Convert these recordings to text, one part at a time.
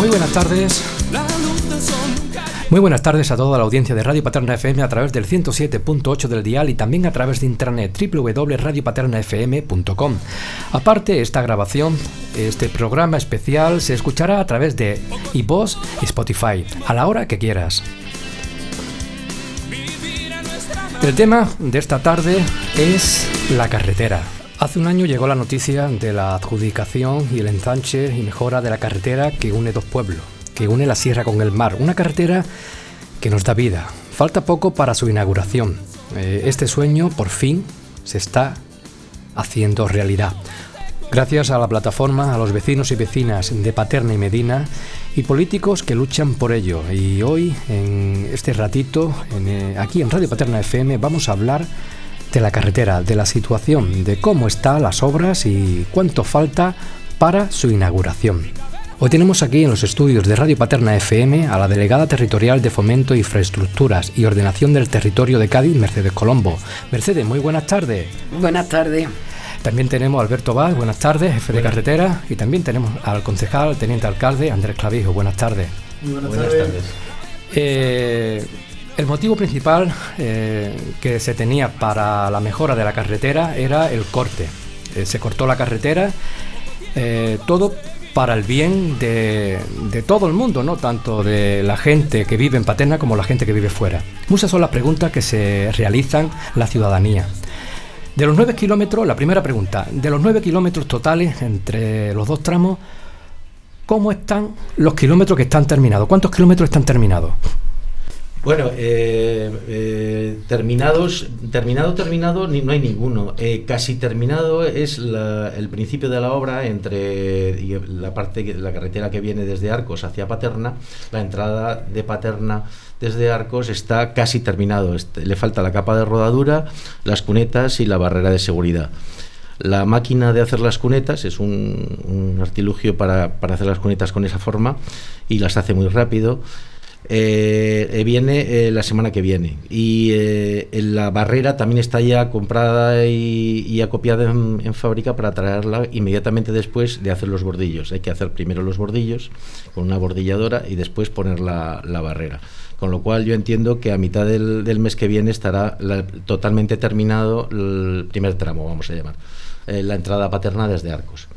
Muy buenas tardes. Muy buenas tardes a toda la audiencia de Radio Paterna FM a través del 107.8 del dial y también a través de internet www.radiopaternafm.com. Aparte, esta grabación, este programa especial se escuchará a través de iVoox y Spotify, a la hora que quieras. El tema de esta tarde es la carretera. Hace un año llegó la noticia de la adjudicación y el ensanche y mejora de la carretera que une dos pueblos, que une la sierra con el mar. Una carretera que nos da vida. Falta poco para su inauguración. Eh, este sueño, por fin, se está haciendo realidad. Gracias a la plataforma, a los vecinos y vecinas de Paterna y Medina y políticos que luchan por ello. Y hoy, en este ratito, eh, aquí en Radio Paterna FM, vamos a hablar de la carretera, de la situación, de cómo están las obras y cuánto falta para su inauguración. Hoy tenemos aquí en los estudios de Radio Paterna FM a la delegada territorial de Fomento, Infraestructuras y Ordenación del Territorio de Cádiz, Mercedes Colombo. Mercedes, muy buenas tardes. Buenas tardes. También tenemos a Alberto Vaz, buenas tardes, jefe de carretera, y también tenemos al concejal, teniente alcalde, Andrés Clavijo, buenas tardes. Muy buenas, tardes. Eh, el motivo principal eh, que se tenía para la mejora de la carretera era el corte. Eh, se cortó la carretera, todo para el bien de, todo el mundo, no tanto de la gente que vive en Paterna como la gente que vive fuera. Muchas son las preguntas que se realizan la ciudadanía. De los nueve kilómetros, la primera pregunta, de los nueve kilómetros totales entre los dos tramos, ¿cómo están los kilómetros que están terminados? ¿Cuántos kilómetros están terminados? Bueno, eh, eh, terminados, terminado, terminado, no hay ninguno. Eh, casi terminado es el principio de la obra entre la parte la carretera que viene desde Arcos hacia Paterna. La entrada de Paterna desde Arcos está casi terminado. Este, le falta la capa de rodadura, las cunetas y la barrera de seguridad. La máquina de hacer las cunetas es un, artilugio para, para hacer las cunetas con esa forma y las hace muy rápido. Eh, eh, viene eh, la semana que viene. Y la barrera también está ya comprada y, acopiada en, fábrica para traerla inmediatamente después de hacer los bordillos. Hay que hacer primero los bordillos con una bordilladora y después poner la, barrera. Con lo cual yo entiendo que a mitad del, mes que viene estará totalmente terminado el primer tramo, vamos a llamar, la entrada paterna desde Arcos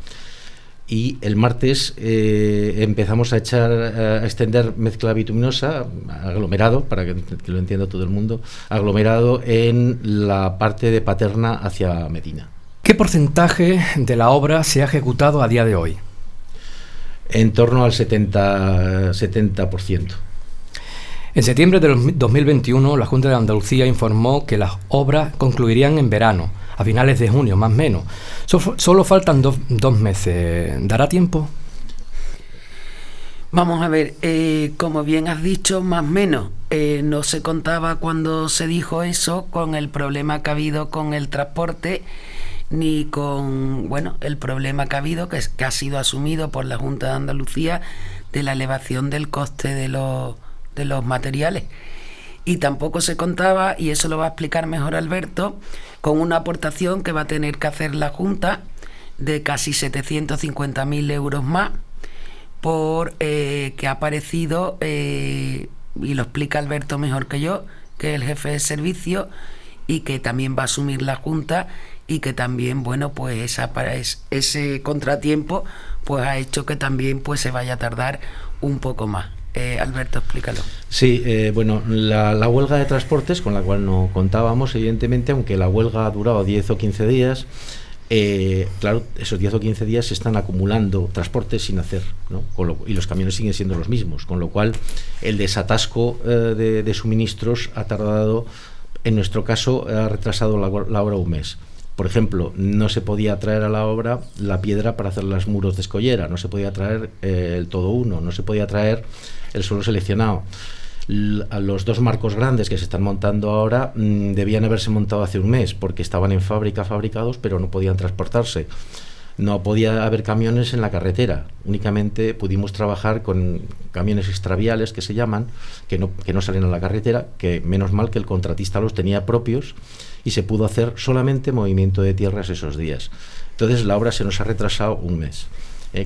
y el martes eh, empezamos a echar a extender mezcla bituminosa aglomerado para que, lo entienda todo el mundo aglomerado en la parte de Paterna hacia Medina ¿Qué porcentaje de la obra se ha ejecutado a día de hoy? En torno al 70, 70%. En septiembre de 2021, la Junta de Andalucía informó que las obras concluirían en verano a finales de junio, más o menos. solo faltan dos meses. ¿Dará tiempo? Vamos a ver, eh, como bien has dicho, más o menos. Eh, no se contaba cuando se dijo eso con el problema que ha habido con el transporte ni con bueno el problema que ha habido que, que ha sido asumido por la Junta de Andalucía de la elevación del coste de los, de los materiales y tampoco se contaba, y eso lo va a explicar mejor Alberto, con una aportación que va a tener que hacer la Junta de casi 750.000 euros más, por eh, que ha aparecido, eh, y lo explica Alberto mejor que yo, que es el jefe de servicio, y que también va a asumir la Junta, y que también, bueno, pues esa, ese contratiempo pues ha hecho que también pues se vaya a tardar un poco más. Eh, Alberto, explícalo. Sí, eh, bueno, la, huelga de transportes, con la cual no contábamos, evidentemente, aunque la huelga ha durado 10 o 15 días, eh, claro, esos 10 o 15 días se están acumulando transportes sin hacer, ¿no? y los camiones siguen siendo los mismos, con lo cual el desatasco de, suministros ha tardado, en nuestro caso, ha retrasado la, la obra un mes. Por ejemplo, no se podía traer a la obra la piedra para hacer los muros de escollera, no se podía traer el todo uno, no se podía traer el suelo seleccionado. los dos marcos grandes que se están montando ahora mm, debían haberse montado hace un mes porque estaban en fábrica fabricados pero no podían transportarse. No podía haber camiones en la carretera, únicamente pudimos trabajar con camiones extraviales que se llaman, que no, que no salen a la carretera, que menos mal que el contratista los tenía propios y se pudo hacer solamente movimiento de tierras esos días. Entonces la obra se nos ha retrasado un mes.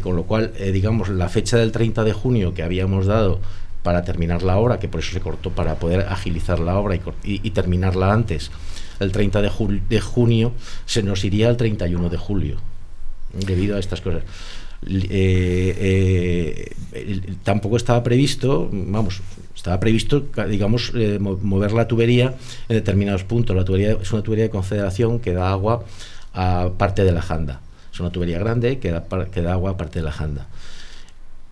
con lo cual, digamos, la fecha del 30 de junio que habíamos dado para terminar la obra, que por eso se cortó para poder agilizar la obra y, terminarla antes, el 30 de, de junio, se nos iría al 31 de julio, debido a estas cosas. Eh, eh, tampoco estaba previsto, vamos, estaba previsto, digamos, eh, mover la tubería en determinados puntos. La tubería es una tubería de confederación que da agua a parte de la janda. Es una tubería grande que da, que da agua a parte de la janda.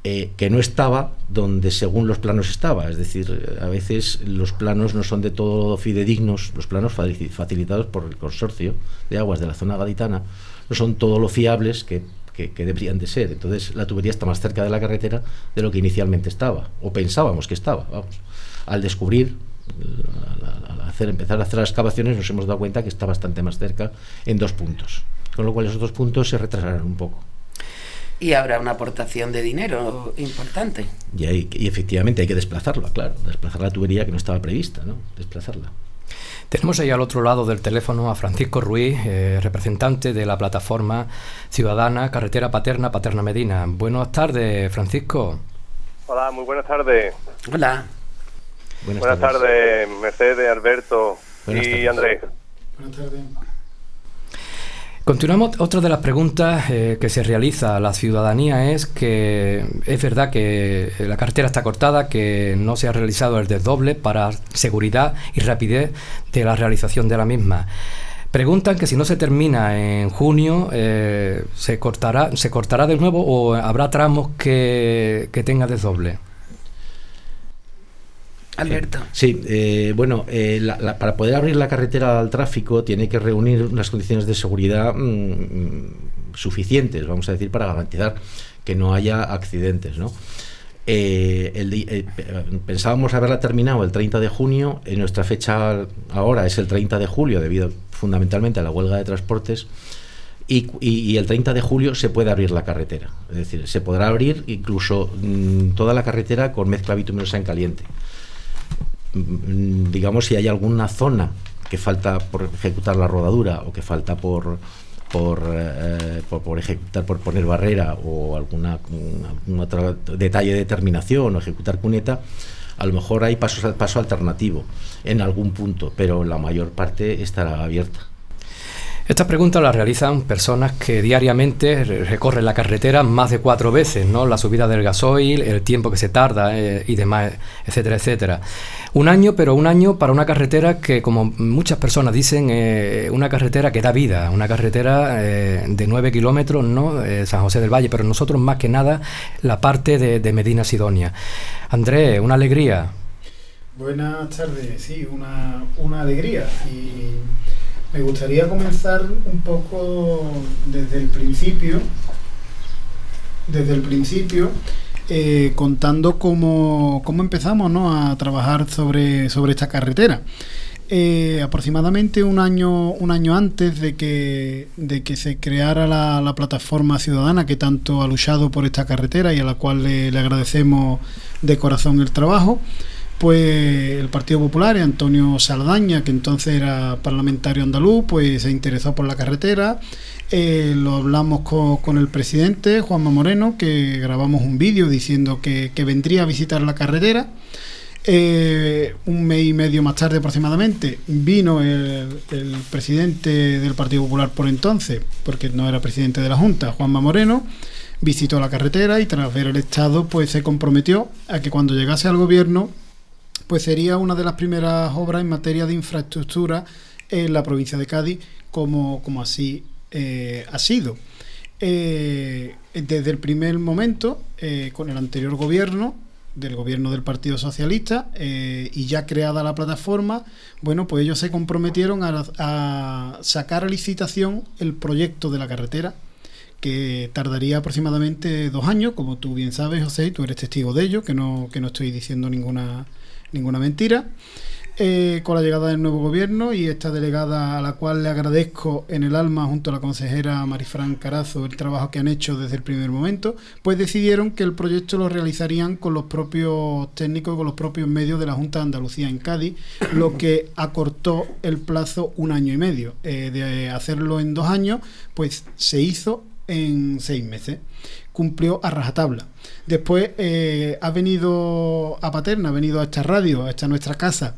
que no estaba donde según los planos estaba. Es decir, a veces los planos no son de todo fidedignos, los planos facilitados por el consorcio de aguas de la zona gaditana no son todo lo fiables que que, deberían de ser. Entonces la tubería está más cerca de la carretera de lo que inicialmente estaba, o pensábamos que estaba. Vamos. Al descubrir, al hacer, empezar a hacer las excavaciones, nos hemos dado cuenta que está bastante más cerca en dos puntos. Con lo cual esos dos puntos se retrasarán un poco. Y habrá una aportación de dinero importante. Y, y efectivamente hay que desplazarla, claro, desplazar la tubería que no estaba prevista, ¿no? Desplazarla. Tenemos ahí al otro lado del teléfono a Francisco Ruiz, eh, representante de la plataforma ciudadana Carretera Paterna Paterna Medina. Buenas tardes, Francisco. Hola, muy buenas tardes. Hola. Buenas, tardes. Mercedes, Alberto y Andrés. Buenas tardes. Continuamos. Otra de las preguntas eh, que se realiza a la ciudadanía es que es verdad que la carretera está cortada, que no se ha realizado el desdoble para seguridad y rapidez de la realización de la misma. Preguntan que si no se termina en junio, eh, ¿se, cortará, ¿se cortará de nuevo o habrá tramos que, que tenga desdoble? Alberto. Sí, eh, bueno, eh, para poder abrir la carretera al tráfico tiene que reunir unas condiciones de seguridad mm, mm, suficientes, vamos a decir, para garantizar que no haya accidentes, ¿no? Eh, pensábamos haberla terminado el 30 de junio, en nuestra fecha ahora es el 30 de julio, debido fundamentalmente a la huelga de transportes, y, el 30 de julio se puede abrir la carretera, es decir, se podrá abrir incluso mm, toda la carretera con mezcla bituminosa en caliente. Mm, digamos, si hay alguna zona que falta por ejecutar la rodadura o que falta por, por, eh, por, ejecutar, por poner barrera o alguna, algún otro detalle de terminación o ejecutar cuneta, a lo mejor hay pasos, paso alternativo en algún punto, pero la mayor parte estará abierta. Estas preguntas las realizan personas que diariamente recorren la carretera más de cuatro veces, ¿no? La subida del gasoil, el tiempo que se tarda eh, y demás, etcétera, etcétera. Un año, pero un año para una carretera que, como muchas personas dicen, eh, una carretera que da vida, una carretera eh, de nueve kilómetros, ¿no? San José del Valle, pero nosotros más que nada la parte de, Medina Sidonia. Andrés, una alegría. Buenas tardes, sí, una, una alegría. Y me gustaría comenzar un poco desde el principio, desde el principio, eh, contando cómo, empezamos a trabajar sobre, sobre esta carretera. Eh, aproximadamente un año, un año antes de que, de que se creara la, plataforma ciudadana que tanto ha luchado por esta carretera y a la cual le agradecemos de corazón el trabajo, pues el Partido Popular Antonio Saldaña, que entonces era parlamentario andaluz, pues se interesó por la carretera. Eh, lo hablamos con, el presidente Juanma Moreno, que grabamos un vídeo diciendo que, vendría a visitar la carretera. Eh, un mes y medio más tarde aproximadamente vino el, el, presidente del Partido Popular por entonces, porque no era presidente de la Junta, Juanma Moreno, visitó la carretera y tras ver el estado pues se comprometió a que cuando llegase al gobierno pues sería una de las primeras obras en materia de infraestructura en la provincia de Cádiz, como, como así eh, ha sido. Eh, desde el primer momento, eh, con el anterior gobierno, del gobierno del Partido Socialista, y ya creada la plataforma, bueno, pues ellos se comprometieron a, a sacar a licitación el proyecto de la carretera, que tardaría aproximadamente dos años, como tú bien sabes, José, y tú eres testigo de ello, que no, que no estoy diciendo ninguna ninguna mentira. Eh, con la llegada del nuevo gobierno y esta delegada a la cual le agradezco en el alma junto a la consejera Marifran Carazo el trabajo que han hecho desde el primer momento, pues decidieron que el proyecto lo realizarían con los propios técnicos y con los propios medios de la Junta de Andalucía en Cádiz, lo que acortó el plazo un año y medio. Eh, de hacerlo en dos años, pues se hizo en seis meses cumplió a rajatabla. Después eh, ha venido a Paterna, ha venido a esta radio, a esta nuestra casa,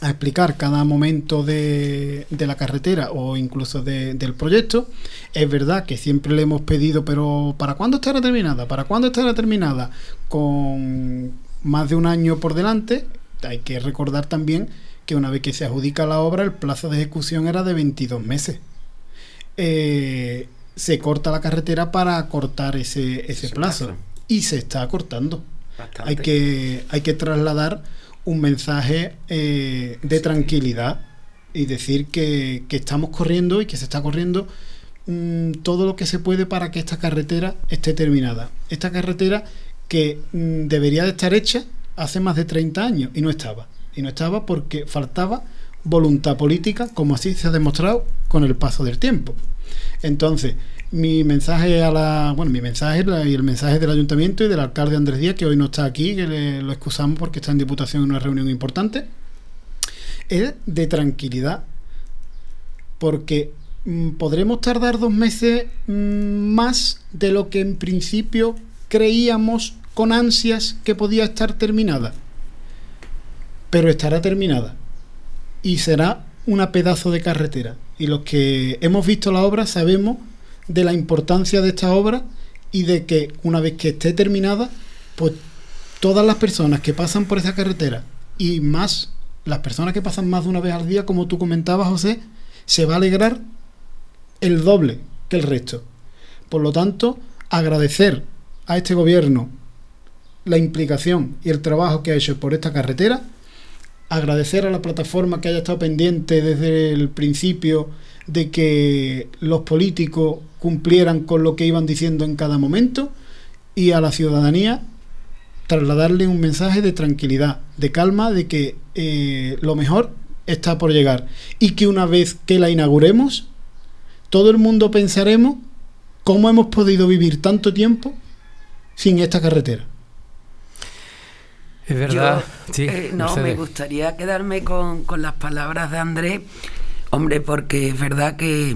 a explicar cada momento de, la carretera o incluso del proyecto. Es verdad que siempre le hemos pedido, pero ¿para cuándo estará terminada? ¿Para cuándo estará terminada? Con más de un año por delante, hay que recordar también que una vez que se adjudica la obra, el plazo de ejecución era de 22 meses. Eh, se corta la carretera para cortar ese, ese plazo. Y se está cortando. Hay que, hay que trasladar un mensaje eh, de tranquilidad y decir que, estamos corriendo y que se está corriendo mm, todo lo que se puede para que esta carretera esté terminada. Esta carretera que mm, debería de estar hecha hace más de 30 años y no estaba. Y no estaba porque faltaba voluntad política, como así se ha demostrado con el paso del tiempo. Entonces, mi mensaje a la, bueno, mi mensaje y el mensaje del ayuntamiento y del alcalde Andrés Díaz, que hoy no está aquí, que lo excusamos porque está en diputación en una reunión importante, es de tranquilidad, porque mm, podremos tardar dos meses mm, más de lo que en principio creíamos con ansias que podía estar terminada, pero estará terminada y será una pedazo de carretera. Y los que hemos visto la obra sabemos de la importancia de esta obra y de que una vez que esté terminada, pues todas las personas que pasan por esa carretera y más las personas que pasan más de una vez al día, como tú comentabas, José, se va a alegrar el doble que el resto. Por lo tanto, agradecer a este gobierno la implicación y el trabajo que ha hecho por esta carretera, agradecer a la plataforma que haya estado pendiente desde el principio de que los políticos cumplieran con lo que iban diciendo en cada momento y a la ciudadanía trasladarle un mensaje de tranquilidad, de calma, de que eh, lo mejor está por llegar y que una vez que la inauguremos, todo el mundo pensaremos cómo hemos podido vivir tanto tiempo sin esta carretera. Es verdad. Eh, no, me gustaría quedarme con, con las palabras de Andrés Hombre, porque es verdad que,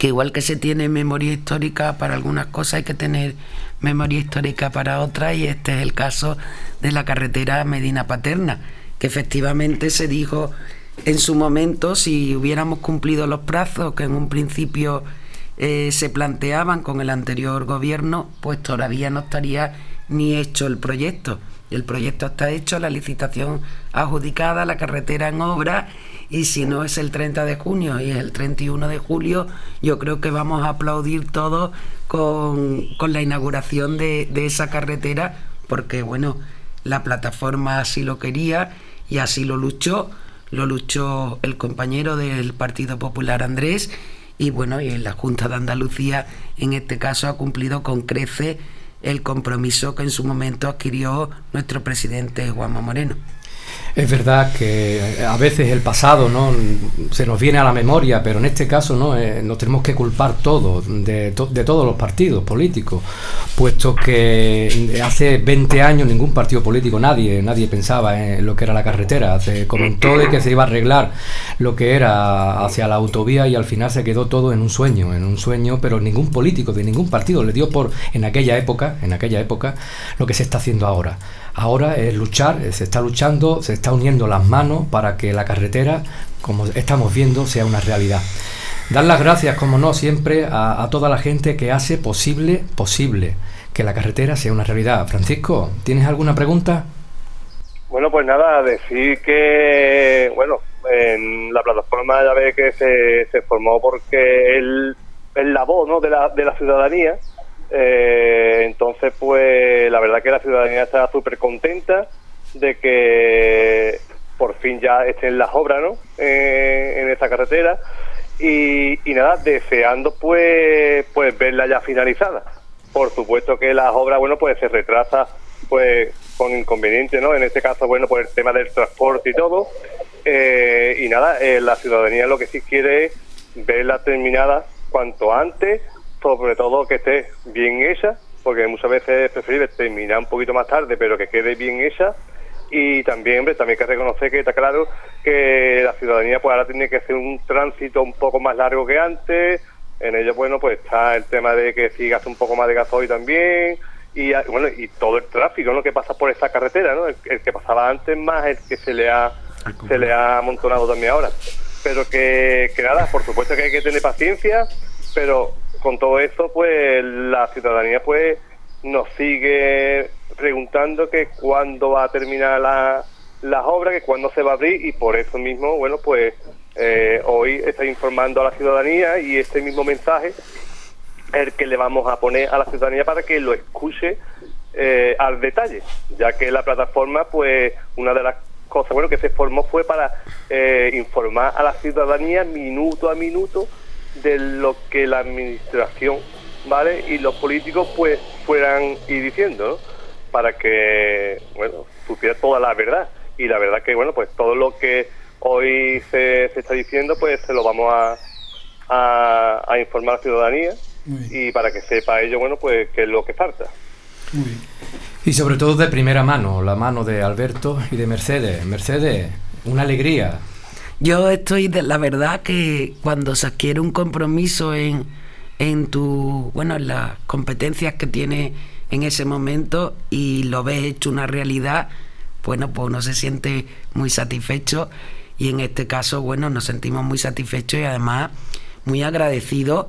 igual que se tiene memoria histórica para algunas cosas, hay que tener memoria histórica para otras, y este es el caso de la carretera Medina Paterna, que efectivamente se dijo en su momento, si hubiéramos cumplido los plazos que en un principio eh, se planteaban con el anterior gobierno, pues todavía no estaría ni hecho el proyecto. El proyecto está hecho, la licitación adjudicada, la carretera en obra y si no es el 30 de junio y es el 31 de julio, yo creo que vamos a aplaudir todos con, la inauguración de, esa carretera, porque bueno, la plataforma así lo quería y así lo luchó, lo luchó el compañero del Partido Popular Andrés y bueno, y la Junta de Andalucía en este caso ha cumplido con crece el compromiso que en su momento adquirió nuestro presidente Juanma Moreno. Es verdad que a veces el pasado no se nos viene a la memoria, pero en este caso no eh, nos tenemos que culpar todos de, de, todos los partidos políticos, puesto que hace 20 años ningún partido político, nadie, nadie pensaba en lo que era la carretera. Se comentó de que se iba a arreglar lo que era hacia la autovía y al final se quedó todo en un sueño, en un sueño, pero ningún político de ningún partido le dio por en aquella época, en aquella época, lo que se está haciendo ahora. Ahora es luchar, se está luchando, se está uniendo las manos para que la carretera, como estamos viendo, sea una realidad. Dar las gracias, como no, siempre a, toda la gente que hace posible, posible, que la carretera sea una realidad. Francisco, ¿tienes alguna pregunta? Bueno, pues nada, decir que, bueno, en la plataforma ya ve que se, formó porque él es la voz ¿no? de, la, de la ciudadanía eh, entonces, pues la verdad que la ciudadanía está súper contenta de que por fin ya estén las obras ¿no? Eh, en esta carretera y, nada, deseando pues, pues verla ya finalizada. Por supuesto que las obras, bueno, pues se retrasa pues con inconveniente, ¿no? En este caso, bueno, por el tema del transporte y todo. Eh, y nada, la ciudadanía lo que sí quiere es verla terminada cuanto antes sobre todo que esté bien hecha, porque muchas veces es preferible terminar un poquito más tarde, pero que quede bien hecha. Y también, hombre, también hay que reconocer que está claro que la ciudadanía pues ahora tiene que hacer un tránsito un poco más largo que antes, En ello, bueno, pues está el tema de que si gasta un poco más de gasoil también, y bueno, y todo el tráfico, ¿no? Que pasa por esta carretera, ¿no? El, que pasaba antes más el que se le ha, se le ha amontonado también ahora. Pero que, que nada, por supuesto que hay que tener paciencia, pero con todo eso, pues la ciudadanía, pues nos sigue preguntando que cuándo va a terminar la, las obras, que cuándo se va a abrir y por eso mismo, bueno, pues eh, hoy está informando a la ciudadanía y este mismo mensaje el que le vamos a poner a la ciudadanía para que lo escuche eh, al detalle, ya que la plataforma, pues una de las cosas bueno que se formó fue para eh, informar a la ciudadanía minuto a minuto de lo que la administración vale y los políticos pues fueran ir diciendo para que bueno supiera toda la verdad. Y la verdad que bueno pues todo lo que hoy se, está diciendo pues se lo vamos a, a, informar a la ciudadanía y para que sepa ello bueno pues qué es lo que falta. Y sobre todo de primera mano la mano de Alberto y de Mercedes. Mercedes una alegría. Yo estoy de la verdad que cuando se adquiere un compromiso en, en tu, bueno, en las competencias que tienes en ese momento y lo ves hecho una realidad, bueno, pues uno se siente muy satisfecho y en este caso, bueno, nos sentimos muy satisfechos y además muy agradecidos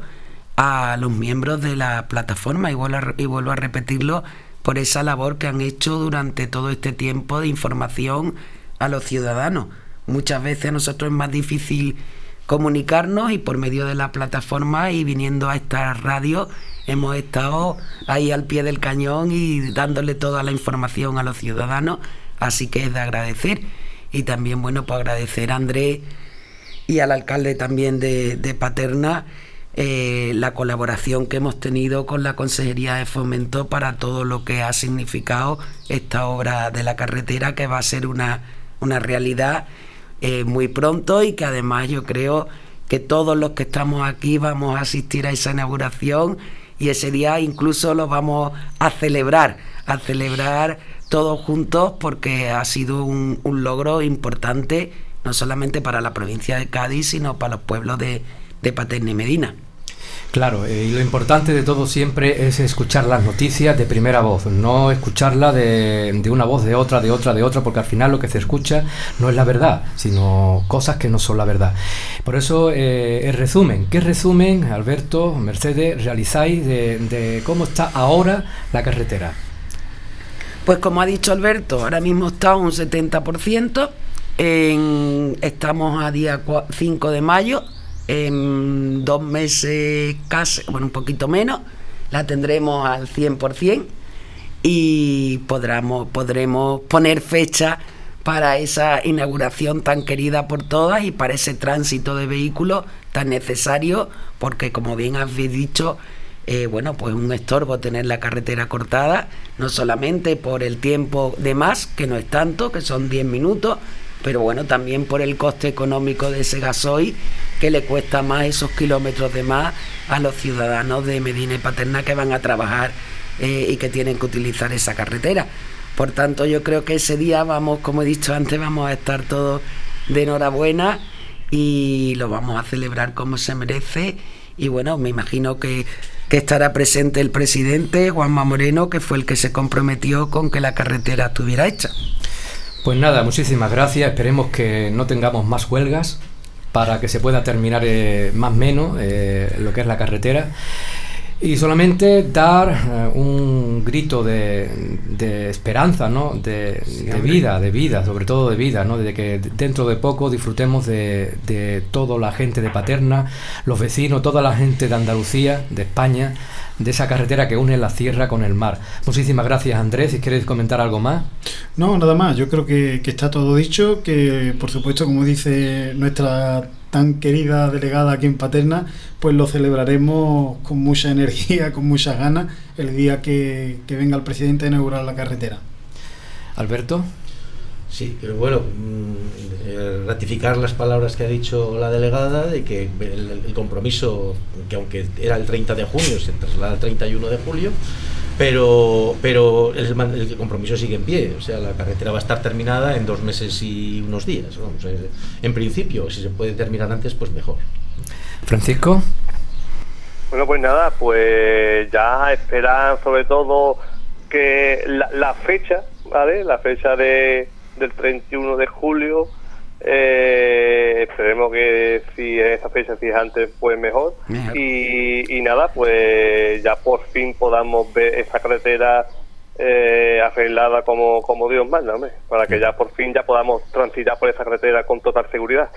a los miembros de la plataforma y vuelvo y vuelvo a repetirlo por esa labor que han hecho durante todo este tiempo de información a los ciudadanos. Muchas veces a nosotros es más difícil comunicarnos y por medio de la plataforma y viniendo a esta radio hemos estado ahí al pie del cañón y dándole toda la información a los ciudadanos, así que es de agradecer. Y también, bueno, pues agradecer a Andrés y al alcalde también de, Paterna eh, la colaboración que hemos tenido con la Consejería de Fomento para todo lo que ha significado esta obra de la carretera, que va a ser una, una realidad eh, muy pronto y que además yo creo que todos los que estamos aquí vamos a asistir a esa inauguración y ese día incluso lo vamos a celebrar, a celebrar todos juntos porque ha sido un, logro importante no solamente para la provincia de Cádiz, sino para los pueblos de, de Paterna y Medina. Claro, eh, y lo importante de todo siempre es escuchar las noticias de primera voz, no escucharla de, una voz, de otra, de otra, de otra, porque al final lo que se escucha no es la verdad, sino cosas que no son la verdad. Por eso, eh, el resumen, ¿qué resumen, Alberto, Mercedes, realizáis de, cómo está ahora la carretera? Pues como ha dicho Alberto, ahora mismo está un 70%, estamos a día 5 de mayo, en dos meses casi, bueno, un poquito menos, la tendremos al 100% y podremos, poner fecha para esa inauguración tan querida por todas y para ese tránsito de vehículos tan necesario, porque como bien habéis dicho, eh, bueno, pues un estorbo tener la carretera cortada, no solamente por el tiempo de más, que no es tanto, que son 10 minutos, pero bueno, también por el coste económico de ese gasoil que le cuesta más esos kilómetros de más a los ciudadanos de Medina y Paterna que van a trabajar eh, y que tienen que utilizar esa carretera. Por tanto, yo creo que ese día vamos, como he dicho antes, vamos a estar todos de enhorabuena y lo vamos a celebrar como se merece. Y bueno, me imagino que, que estará presente el presidente Juanma Moreno, que fue el que se comprometió con que la carretera estuviera hecha. Pues nada, muchísimas gracias. Esperemos que no tengamos más huelgas para que se pueda terminar eh, más o menos eh, lo que es la carretera. Y solamente dar eh, un grito de, esperanza, ¿no? De, vida, de vida, sobre todo de vida, ¿no? De que dentro de poco disfrutemos de, de toda la gente de Paterna, los vecinos, toda la gente de Andalucía, de España, de esa carretera que une la sierra con el mar. Muchísimas gracias Andrés, si quieres comentar algo más. No, nada más, yo creo que, está todo dicho, que por supuesto, como dice nuestra tan querida delegada aquí en Paterna, pues lo celebraremos con mucha energía, con muchas ganas, el día que, que venga el presidente a inaugurar la carretera. Alberto. Sí, pero bueno, mm, eh, ratificar las palabras que ha dicho la delegada de que el, compromiso, que aunque era el 30 de junio, se traslada al 31 de julio, pero, pero el, compromiso sigue en pie. O sea, la carretera va a estar terminada en dos meses y unos días. En principio, si se puede terminar antes, pues mejor. Francisco. Bueno, pues nada, pues ya esperar sobre todo que la, fecha, ¿vale? La fecha de, del 31 de julio, eh, esperemos que si esa fecha, si es antes, pues mejor. Y, y, nada, pues ya por fin podamos ver esa carretera eh, arreglada como, como Dios manda, para que ya por fin ya podamos transitar por esa carretera con total seguridad.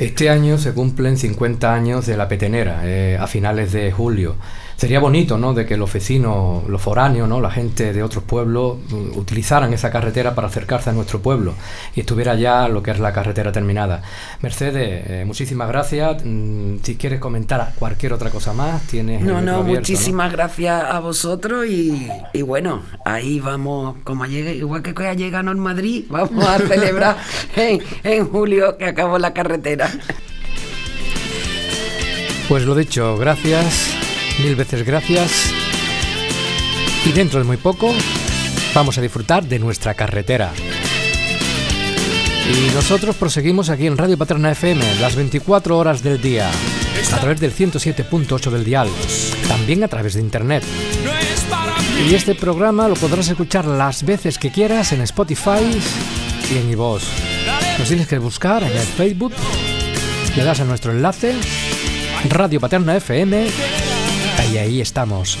Este año se cumplen 50 años de la petenera, eh, a finales de julio. Sería bonito, ¿no?, de que los vecinos, los foráneos, ¿no?, la gente de otros pueblos mm, utilizaran esa carretera para acercarse a nuestro pueblo y estuviera ya lo que es la carretera terminada. Mercedes, eh, muchísimas gracias. Mm, si quieres comentar cualquier otra cosa más, tienes. No, no, muchísimas gracias a vosotros y, bueno, ahí vamos, como llegue, igual que llega en Madrid, vamos a celebrar en, en julio que acabó la carretera. Pues lo dicho, gracias Mil veces gracias. Y dentro de muy poco vamos a disfrutar de nuestra carretera. Y nosotros proseguimos aquí en Radio Paterna FM las 24 horas del día, a través del 107.8 del dial, también a través de internet. Y este programa lo podrás escuchar las veces que quieras en Spotify y en iVoox. Nos tienes que buscar en el Facebook, le das a nuestro enlace, Radio Paterna FM y ahí estamos.